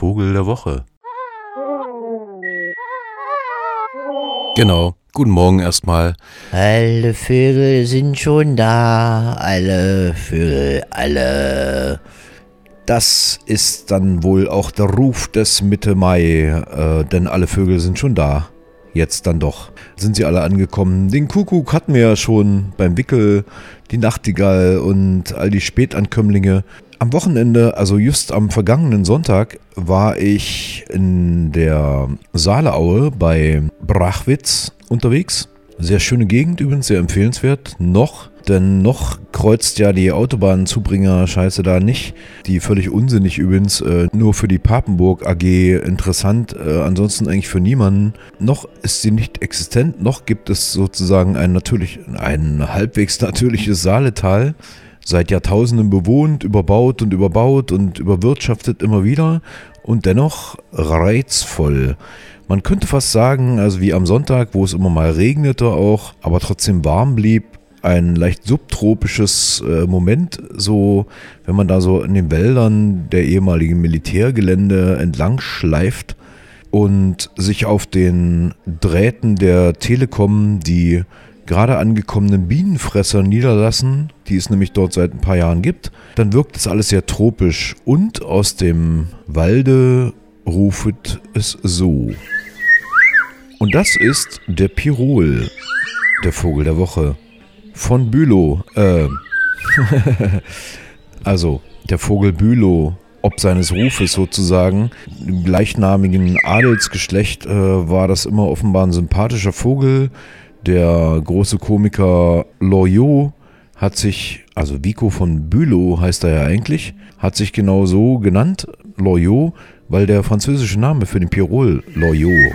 Vogel der Woche. Genau. Guten Morgen erstmal. Alle Vögel sind schon da, alle Vögel, alle. Das ist dann wohl auch der Ruf des Mitte Mai, äh, denn alle Vögel sind schon da. Jetzt dann doch. Sind sie alle angekommen. Den Kuckuck hatten wir ja schon beim Wickel, die Nachtigall und all die Spätankömmlinge. Am Wochenende, also just am vergangenen Sonntag, war ich in der Saaleaue bei Brachwitz unterwegs. Sehr schöne Gegend übrigens, sehr empfehlenswert. Noch, denn noch kreuzt ja die Autobahnzubringer-Scheiße da nicht. Die völlig unsinnig übrigens, äh, nur für die Papenburg AG interessant, äh, ansonsten eigentlich für niemanden. Noch ist sie nicht existent, noch gibt es sozusagen ein natürlich, ein halbwegs natürliches Saaletal seit Jahrtausenden bewohnt, überbaut und überbaut und überwirtschaftet immer wieder und dennoch reizvoll. Man könnte fast sagen, also wie am Sonntag, wo es immer mal regnete auch, aber trotzdem warm blieb, ein leicht subtropisches äh, Moment, so wenn man da so in den Wäldern der ehemaligen Militärgelände entlang schleift und sich auf den Drähten der Telekom die gerade angekommenen Bienenfresser niederlassen, die es nämlich dort seit ein paar Jahren gibt, dann wirkt es alles sehr tropisch und aus dem Walde rufet es so. Und das ist der Pirol, der Vogel der Woche. Von Bülow, äh, also der Vogel Bülow, ob seines Rufes sozusagen. Im gleichnamigen Adelsgeschlecht äh, war das immer offenbar ein sympathischer Vogel. Der große Komiker Loriot hat sich, also Vico von Bülow heißt er ja eigentlich, hat sich genau so genannt, Loriot, weil der französische Name für den Pirol Loriot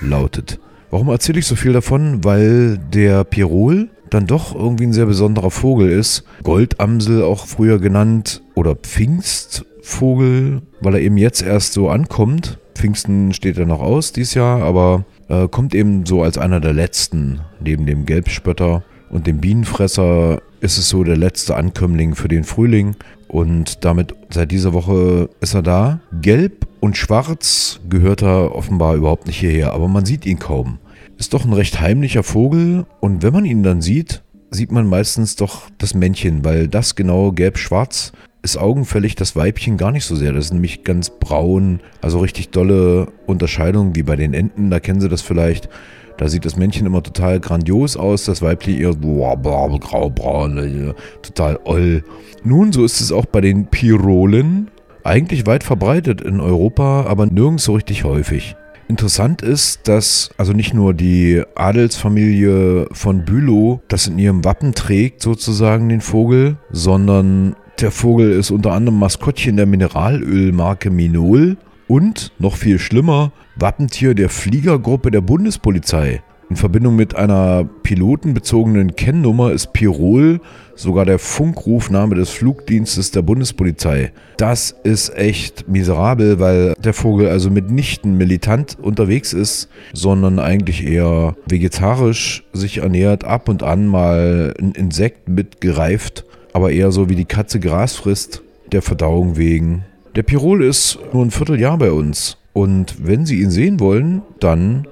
lautet. Warum erzähle ich so viel davon? Weil der Pirol dann doch irgendwie ein sehr besonderer Vogel ist. Goldamsel auch früher genannt oder Pfingstvogel, weil er eben jetzt erst so ankommt. Pfingsten steht ja noch aus dieses Jahr, aber äh, kommt eben so als einer der letzten. Neben dem Gelbspötter und dem Bienenfresser ist es so der letzte Ankömmling für den Frühling. Und damit seit dieser Woche ist er da. Gelb und schwarz gehört er offenbar überhaupt nicht hierher, aber man sieht ihn kaum. Ist doch ein recht heimlicher Vogel und wenn man ihn dann sieht, sieht man meistens doch das Männchen, weil das genau gelb-schwarz ist augenfällig das Weibchen gar nicht so sehr. Das ist nämlich ganz braun, also richtig dolle Unterscheidung wie bei den Enten, da kennen Sie das vielleicht. Da sieht das Männchen immer total grandios aus, das Weibchen eher boah, boah, graubraun, äh, total oll. Nun, so ist es auch bei den Pirolen. Eigentlich weit verbreitet in Europa, aber nirgends so richtig häufig. Interessant ist, dass also nicht nur die Adelsfamilie von Bülow das in ihrem Wappen trägt, sozusagen den Vogel, sondern der Vogel ist unter anderem Maskottchen der Mineralölmarke Minol und, noch viel schlimmer, Wappentier der Fliegergruppe der Bundespolizei. In Verbindung mit einer pilotenbezogenen Kennnummer ist Pirol sogar der Funkrufname des Flugdienstes der Bundespolizei. Das ist echt miserabel, weil der Vogel also mitnichten militant unterwegs ist, sondern eigentlich eher vegetarisch sich ernährt, ab und an mal ein Insekt mitgereift, aber eher so wie die Katze Gras frisst, der Verdauung wegen. Der Pirol ist nur ein Vierteljahr bei uns und wenn Sie ihn sehen wollen, dann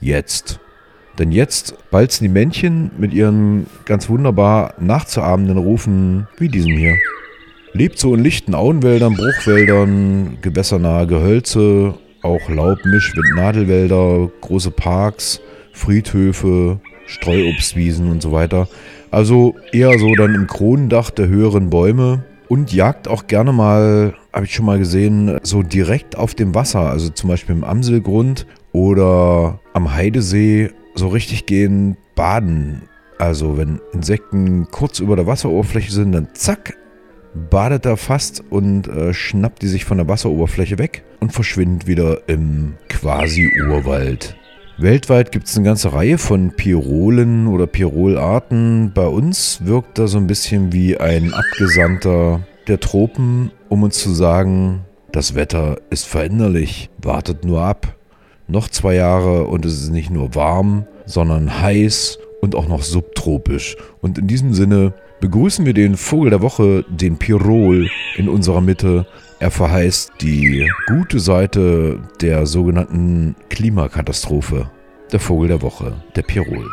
jetzt. Denn jetzt balzen die Männchen mit ihren ganz wunderbar nachzuahmenden Rufen wie diesem hier. Lebt so in lichten Auenwäldern, Bruchwäldern, gewässernahe Gehölze, auch Laubmisch mit Nadelwälder, große Parks, Friedhöfe, Streuobstwiesen und so weiter. Also eher so dann im Kronendach der höheren Bäume und jagt auch gerne mal, habe ich schon mal gesehen, so direkt auf dem Wasser, also zum Beispiel im Amselgrund oder am Heidesee so richtig gehen baden. Also wenn Insekten kurz über der Wasseroberfläche sind, dann zack, badet er fast und äh, schnappt die sich von der Wasseroberfläche weg und verschwindet wieder im quasi Urwald. Weltweit gibt es eine ganze Reihe von Pirolen oder Pirolarten. Bei uns wirkt er so ein bisschen wie ein Abgesandter der Tropen, um uns zu sagen, das Wetter ist veränderlich, wartet nur ab noch zwei Jahre und es ist nicht nur warm, sondern heiß und auch noch subtropisch. Und in diesem Sinne begrüßen wir den Vogel der Woche, den Pirol, in unserer Mitte. Er verheißt die gute Seite der sogenannten Klimakatastrophe. Der Vogel der Woche, der Pirol.